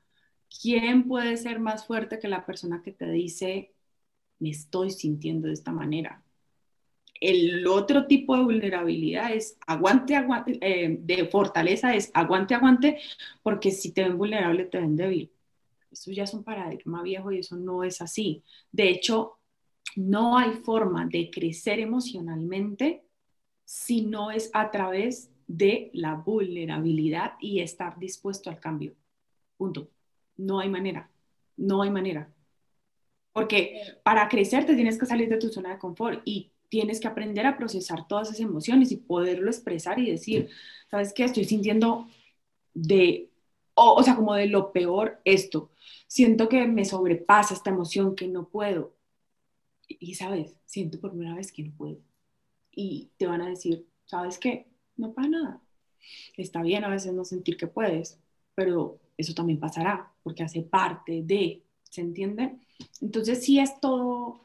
¿quién puede ser más fuerte que la persona que te dice, me estoy sintiendo de esta manera? El otro tipo de vulnerabilidad es aguante, aguante, eh, de fortaleza es aguante, aguante, porque si te ven vulnerable, te ven débil. Eso ya es un paradigma viejo y eso no es así. De hecho, no hay forma de crecer emocionalmente si no es a través de la vulnerabilidad y estar dispuesto al cambio. Punto. No hay manera. No hay manera. Porque para crecer te tienes que salir de tu zona de confort y tienes que aprender a procesar todas esas emociones y poderlo expresar y decir, ¿sabes qué? Estoy sintiendo de o, o sea, como de lo peor esto. Siento que me sobrepasa esta emoción, que no puedo. Y, sabes, siento por primera vez que no puedo. Y te van a decir, ¿sabes qué? No pasa nada. Está bien a veces no sentir que puedes, pero eso también pasará, porque hace parte de, ¿se entiende? Entonces sí es todo,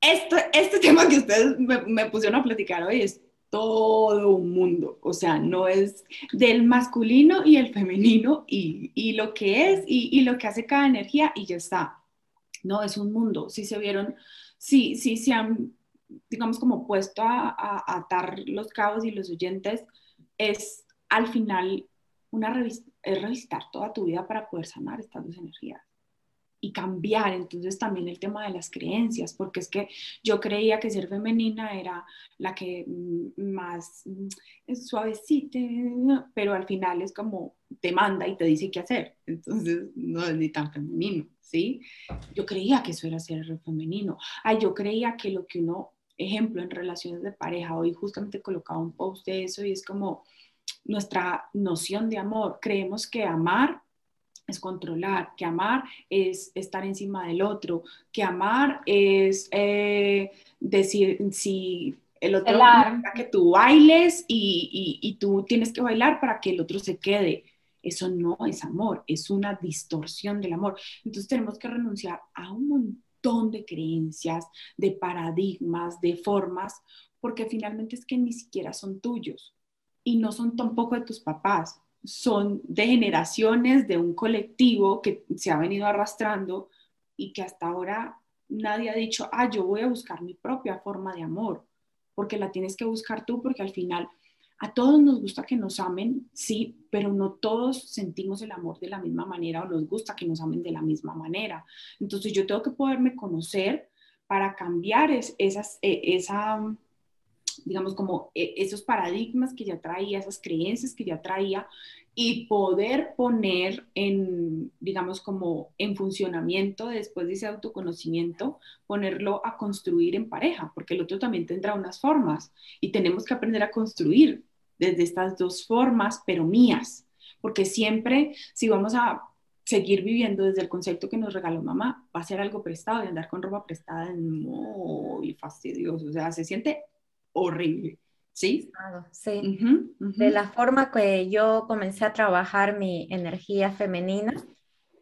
este, este [LAUGHS] tema que ustedes me, me pusieron a platicar hoy es todo un mundo, o sea, no es del masculino y el femenino y, y lo que es y, y, lo que hace cada energía y ya está. No, es un mundo. Si se vieron, si, si se han, digamos, como puesto a, a, atar los cabos y los oyentes, es al final una es revistar toda tu vida para poder sanar estas dos energías y cambiar. Entonces también el tema de las creencias, porque es que yo creía que ser femenina era la que mm, más mm, suavecita, pero al final es como te manda y te dice qué hacer. Entonces no es ni tan femenino, ¿sí? Yo creía que eso era ser femenino. Ay, yo creía que lo que uno, ejemplo, en relaciones de pareja, hoy justamente colocaba un post de eso y es como nuestra noción de amor. Creemos que amar es controlar, que amar es estar encima del otro, que amar es eh, decir si el otro que tú bailes y, y, tú tienes que bailar para que el otro se quede. Eso no es amor, es una distorsión del amor. Entonces tenemos que renunciar a un montón de creencias, de paradigmas, de formas, porque finalmente es que ni siquiera son tuyos y no son tampoco de tus papás, son de generaciones de un colectivo que se ha venido arrastrando y que hasta ahora nadie ha dicho, ah, yo voy a buscar mi propia forma de amor, porque la tienes que buscar tú, porque al final a todos nos gusta que nos amen, sí, pero no todos sentimos el amor de la misma manera o nos gusta que nos amen de la misma manera. Entonces yo tengo que poderme conocer para cambiar esas, e, esa, digamos, como e, esos paradigmas que ya traía, esas creencias que ya traía y poder poner en, digamos, como en funcionamiento después de ese autoconocimiento, ponerlo a construir en pareja, porque el otro también tendrá unas formas y tenemos que aprender a construir desde estas dos formas, pero mías, porque siempre si vamos a seguir viviendo desde el concepto que nos regaló mamá, va a ser algo prestado y andar con ropa prestada es muy fastidioso, o sea, se siente horrible. ¿Sí? Sí. De la forma que yo comencé a trabajar mi energía femenina,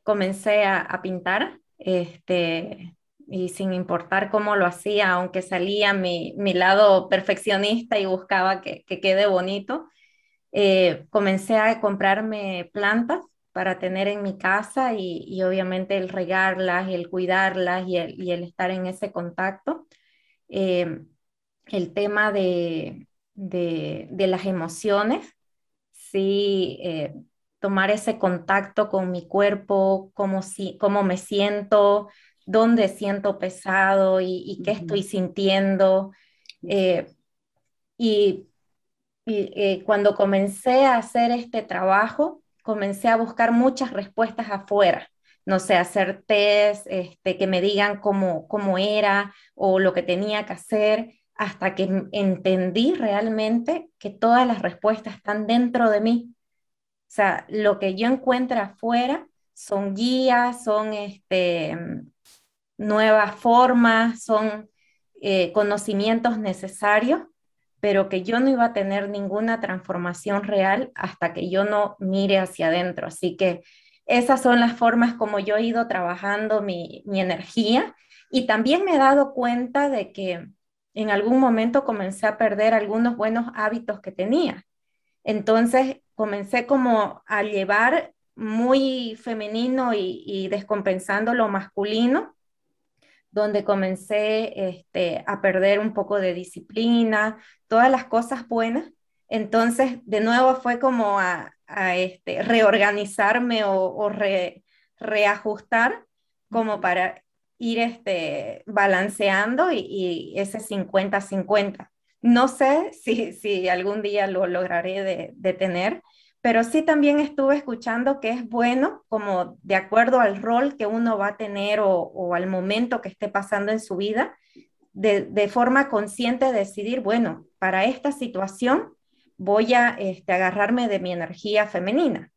comencé a, pintar, este, y sin importar cómo lo hacía, aunque salía mi, mi lado perfeccionista y buscaba que, que quede bonito, eh, comencé a comprarme plantas para tener en mi casa y, y, obviamente el regarlas y el cuidarlas y el, y el estar en ese contacto. Eh, el tema de, las emociones, sí, eh, tomar ese contacto con mi cuerpo, cómo, si, cómo me siento, dónde siento pesado y, qué estoy sintiendo. Eh, y, eh, cuando comencé a hacer este trabajo, comencé a buscar muchas respuestas afuera no sé, hacer test, este, que me digan cómo, cómo era o lo que tenía que hacer hasta que entendí realmente que todas las respuestas están dentro de mí. O sea, lo que yo encuentro afuera son guías, son este, nuevas formas, son eh, conocimientos necesarios, pero que yo no iba a tener ninguna transformación real hasta que yo no mire hacia adentro. Así que esas son las formas como yo he ido trabajando mi, mi energía y también me he dado cuenta de que en algún momento comencé a perder algunos buenos hábitos que tenía. Entonces comencé como a llevar muy femenino y, descompensando lo masculino, donde comencé este, a perder un poco de disciplina, todas las cosas buenas. Entonces, de nuevo fue como a, este, reorganizarme o, reajustar como para ir este, balanceando y, ese 50-50. No sé si, si, algún día lo lograré de, tener, pero sí también estuve escuchando que es bueno, como de acuerdo al rol que uno va a tener o, al momento que esté pasando en su vida, de, de, forma consciente decidir, bueno, para esta situación voy a este, agarrarme de mi energía femenina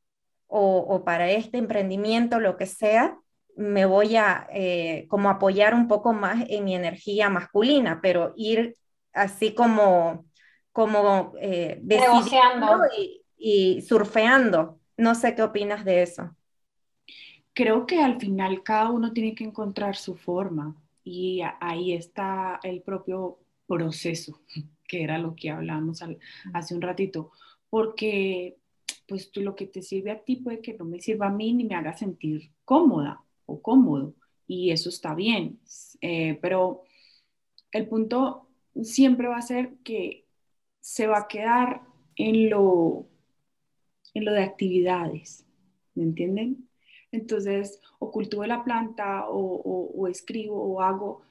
o, para este emprendimiento, lo que sea, me voy a eh, como apoyar un poco más en mi energía masculina, pero ir así como, como eh, y, y surfeando. No sé qué opinas de eso. Creo que al final cada uno tiene que encontrar su forma y ahí está el propio proceso, [LAUGHS] que era lo que hablamos hace un ratito, porque pues tú lo que te sirve a ti puede que no me sirva a mí ni me haga sentir cómoda o cómodo y eso está bien, eh, pero el punto siempre va a ser que se va a quedar en lo, en lo de actividades, ¿me entienden? Entonces, o cultivo la planta o, escribo o hago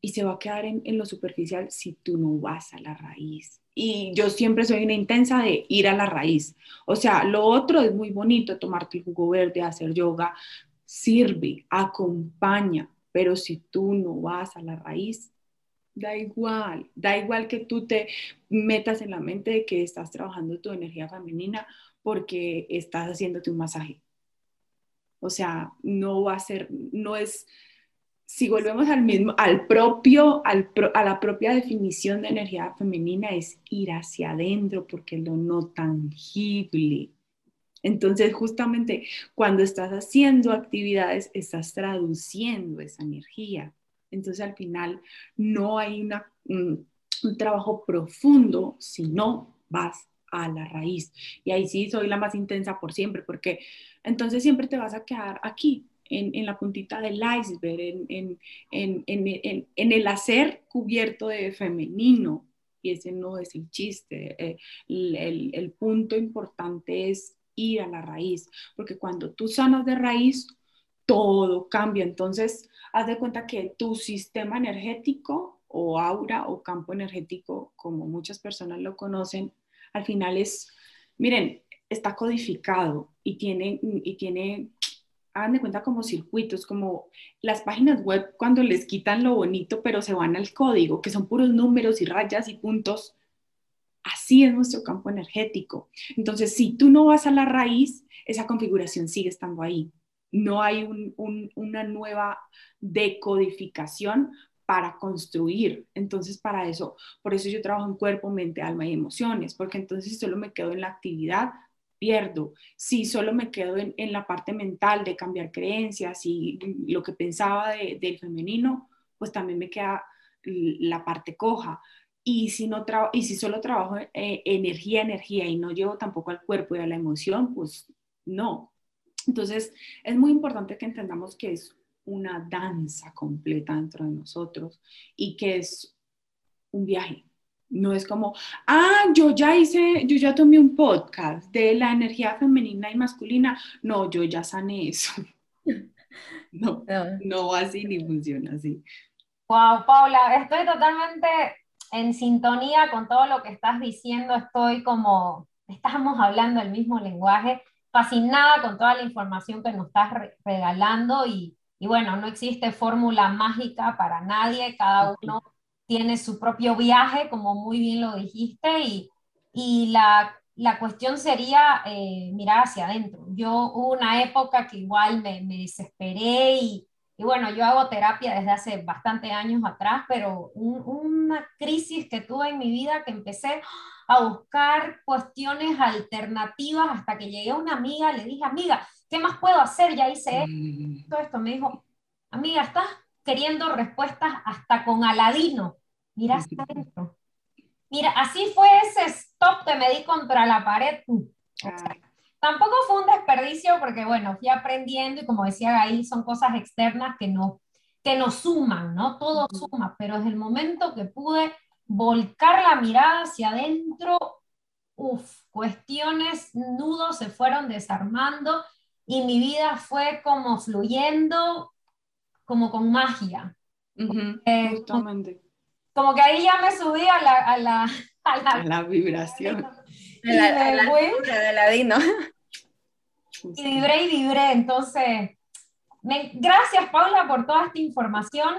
y se va a quedar en, lo superficial si tú no vas a la raíz. Y yo siempre soy una intensa de ir a la raíz. O sea, lo otro es muy bonito, tomarte el jugo verde, hacer yoga, sirve, acompaña, pero si tú no vas a la raíz, da igual, da igual que tú te metas en la mente de que estás trabajando tu energía femenina porque estás haciéndote un masaje. O sea, no va a ser, no es, si volvemos al mismo, al propio, al a la propia definición de energía femenina es ir hacia adentro porque lo no tangible. Entonces, justamente cuando estás haciendo actividades, estás traduciendo esa energía. Entonces, al final, no hay una, un, trabajo profundo si no vas a la raíz. Y ahí sí soy la más intensa por siempre, porque entonces siempre te vas a quedar aquí, en, la puntita del iceberg, en, en, el hacer cubierto de femenino. Y ese no es el chiste. Eh, el, el punto importante es ir a la raíz, porque cuando tú sanas de raíz, todo cambia. Entonces, haz de cuenta que tu sistema energético o aura o campo energético, como muchas personas lo conocen, al final es, miren, está codificado y tiene, y tiene, hagan de cuenta como circuitos, como las páginas web cuando les quitan lo bonito, pero se van al código, que son puros números y rayas y puntos. Así es nuestro campo energético. Entonces, si tú no vas a la raíz, esa configuración sigue estando ahí. No hay una nueva decodificación para construir. Entonces, para eso, por eso yo trabajo en cuerpo, mente, alma y emociones, porque entonces si solo me quedo en la actividad, pierdo. Si solo me quedo en, la parte mental de cambiar creencias y lo que pensaba del femenino, pues también me queda la parte coja. Y si, no y si solo trabajo eh, energía, energía y no llevo tampoco al cuerpo y a la emoción, pues no. Entonces, es muy importante que entendamos que es una danza completa dentro de nosotros y que es un viaje. No es como, ah, yo ya hice, yo ya tomé un podcast de la energía femenina y masculina. No, yo ya sané eso. [LAUGHS] No, no así ni funciona así. Wow, Paula, estoy totalmente en sintonía con todo lo que estás diciendo. Estoy como, estamos hablando el mismo lenguaje, fascinada con toda la información que nos estás regalando y, y bueno, no existe fórmula mágica para nadie, cada uno tiene su propio viaje, como muy bien lo dijiste, y, y la, la, cuestión sería eh, mirar hacia adentro. Yo hubo una época que igual me, me desesperé y, y, bueno, yo hago terapia desde hace bastante años atrás, pero una crisis que tuve en mi vida que empecé a buscar cuestiones alternativas hasta que llegué a una amiga, le dije, amiga, ¿qué más puedo hacer? Ya hice mm. todo esto. Me dijo, amiga, estás queriendo respuestas hasta con Aladino. Mira hacia adentro. Mira, así fue ese stop que me di contra la pared. Tampoco fue un desperdicio porque, bueno, fui aprendiendo y como decía Gail, son cosas externas que, no, que nos suman, ¿no? Todo suma, pero desde el momento que pude volcar la mirada hacia adentro, uff, cuestiones, nudos se fueron desarmando y mi vida fue como fluyendo, como con magia. Eh, justamente. Como, que ahí ya me subí a la, a la, a la, vibración. [LAUGHS] Y la, de Ladino. [LAUGHS] Y vibré y vibré. Entonces, me, gracias Paula por toda esta información.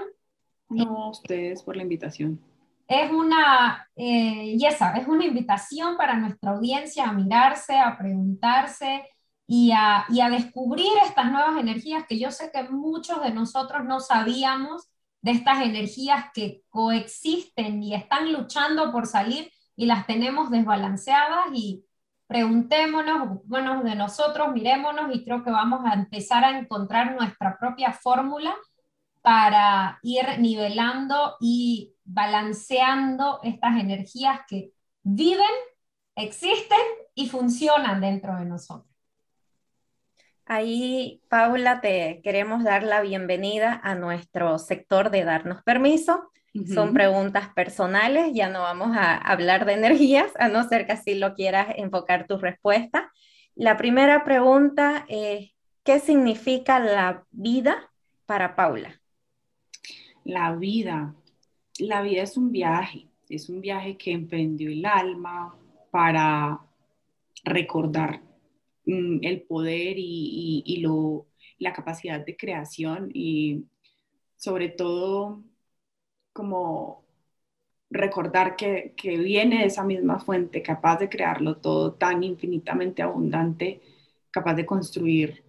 No, a ustedes por la invitación. Es una, eh, es una invitación para nuestra audiencia a mirarse, a preguntarse, y a, y a descubrir estas nuevas energías que yo sé que muchos de nosotros no sabíamos de estas energías que coexisten y están luchando por salir y las tenemos desbalanceadas y preguntémonos, bueno, de nosotros, mirémonos y creo que vamos a empezar a encontrar nuestra propia fórmula para ir nivelando y balanceando estas energías que viven, existen y funcionan dentro de nosotros. Ahí, Paula, te queremos dar la bienvenida a nuestro sector de darnos permiso. Son preguntas personales, ya no vamos a hablar de energías, a no ser que así lo quieras enfocar tu respuesta. La primera pregunta es, ¿qué significa la vida para Paula? La vida. La vida es un viaje, es un viaje que emprendió el alma para recordar Mm, el poder y, lo, la capacidad de creación y sobre todo como recordar que, viene de esa misma fuente, capaz de crearlo todo tan infinitamente abundante, capaz de construir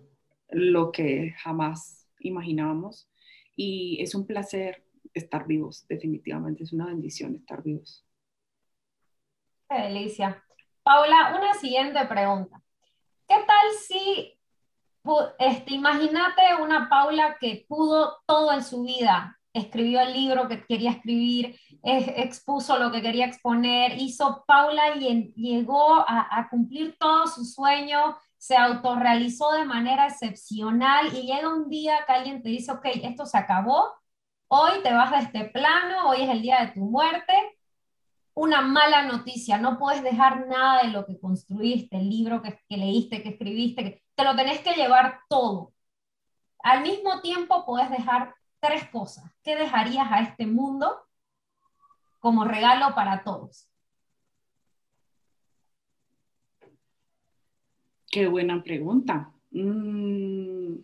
lo que jamás imaginábamos. Y es un placer estar vivos, definitivamente, es una bendición estar vivos. Qué delicia. Paula, una siguiente pregunta. ¿Qué tal si, este, imagínate una Paula que pudo todo en su vida, escribió el libro que quería escribir, expuso lo que quería exponer, hizo Paula y llegó a, cumplir todo su sueño, se autorrealizó de manera excepcional y llega un día que alguien te dice, ok, esto se acabó, hoy te vas de este plano, hoy es el día de tu muerte, una mala noticia, no puedes dejar nada de lo que construiste, el libro que, leíste, que escribiste, que te lo tenés que llevar todo. Al mismo tiempo puedes dejar tres cosas. ¿Qué dejarías a este mundo como regalo para todos? Qué buena pregunta. Mm,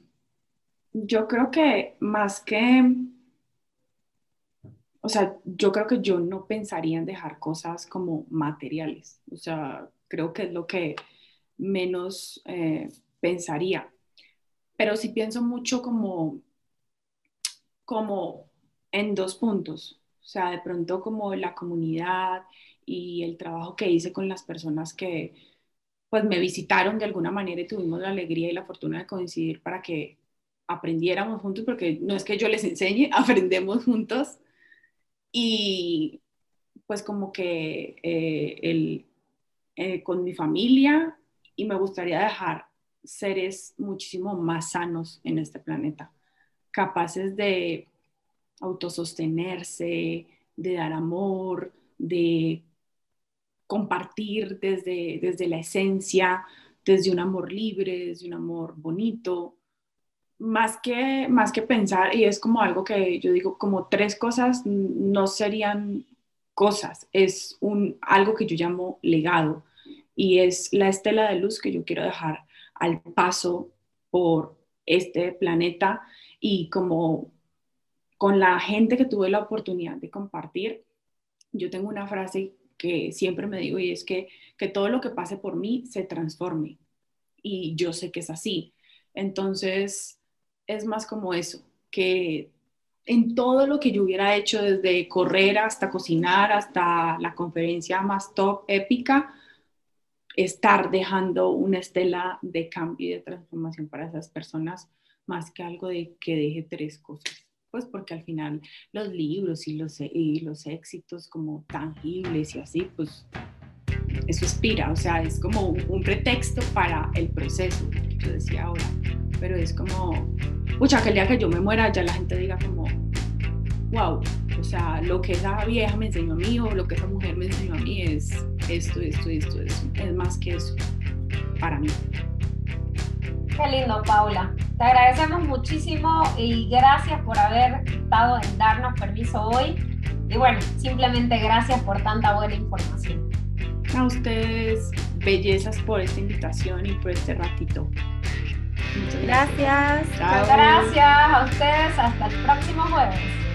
yo creo que más que o sea, yo creo que yo no pensaría en dejar cosas como materiales, o sea, creo que es lo que menos eh, pensaría, pero sí pienso mucho como, como en dos puntos, o sea, de pronto como la comunidad y el trabajo que hice con las personas que pues me visitaron de alguna manera y tuvimos la alegría y la fortuna de coincidir para que aprendiéramos juntos, porque no es que yo les enseñe, [LAUGHS] aprendemos juntos. Y pues como que eh, el, eh, con mi familia y me gustaría dejar seres muchísimo más sanos en este planeta, capaces de autosostenerse, de dar amor, de compartir desde, desde la esencia, desde un amor libre, desde un amor bonito, más que, más que pensar, y es como algo que yo digo, como tres cosas no serían cosas, es un, algo que yo llamo legado, y es la estela de luz que yo quiero dejar al paso por este planeta y como con la gente que tuve la oportunidad de compartir, yo tengo una frase que siempre me digo y es que, que todo lo que pase por mí se transforme. Y yo sé que es así. Entonces, es más como eso, que en todo lo que yo hubiera hecho, desde correr hasta cocinar, hasta la conferencia más top, épica, estar dejando una estela de cambio y de transformación para esas personas, más que algo de que deje tres cosas. Pues porque al final los libros y los, y los éxitos como tangibles y así, pues eso inspira, o sea, es como un, pretexto para el proceso, que yo decía ahora, pero es como, pucha, que el día que yo me muera ya la gente diga como, wow, o sea, lo que esa vieja me enseñó a mí o lo que esa mujer me enseñó a mí es esto, esto, esto, esto, es más que eso para mí. Qué lindo, Paula. Te agradecemos muchísimo y gracias por haber estado en darnos permiso hoy. Y bueno, simplemente gracias por tanta buena información. A ustedes, bellezas, por esta invitación y por este ratito. Muchas gracias. Muchas gracias a ustedes. Hasta el próximo jueves.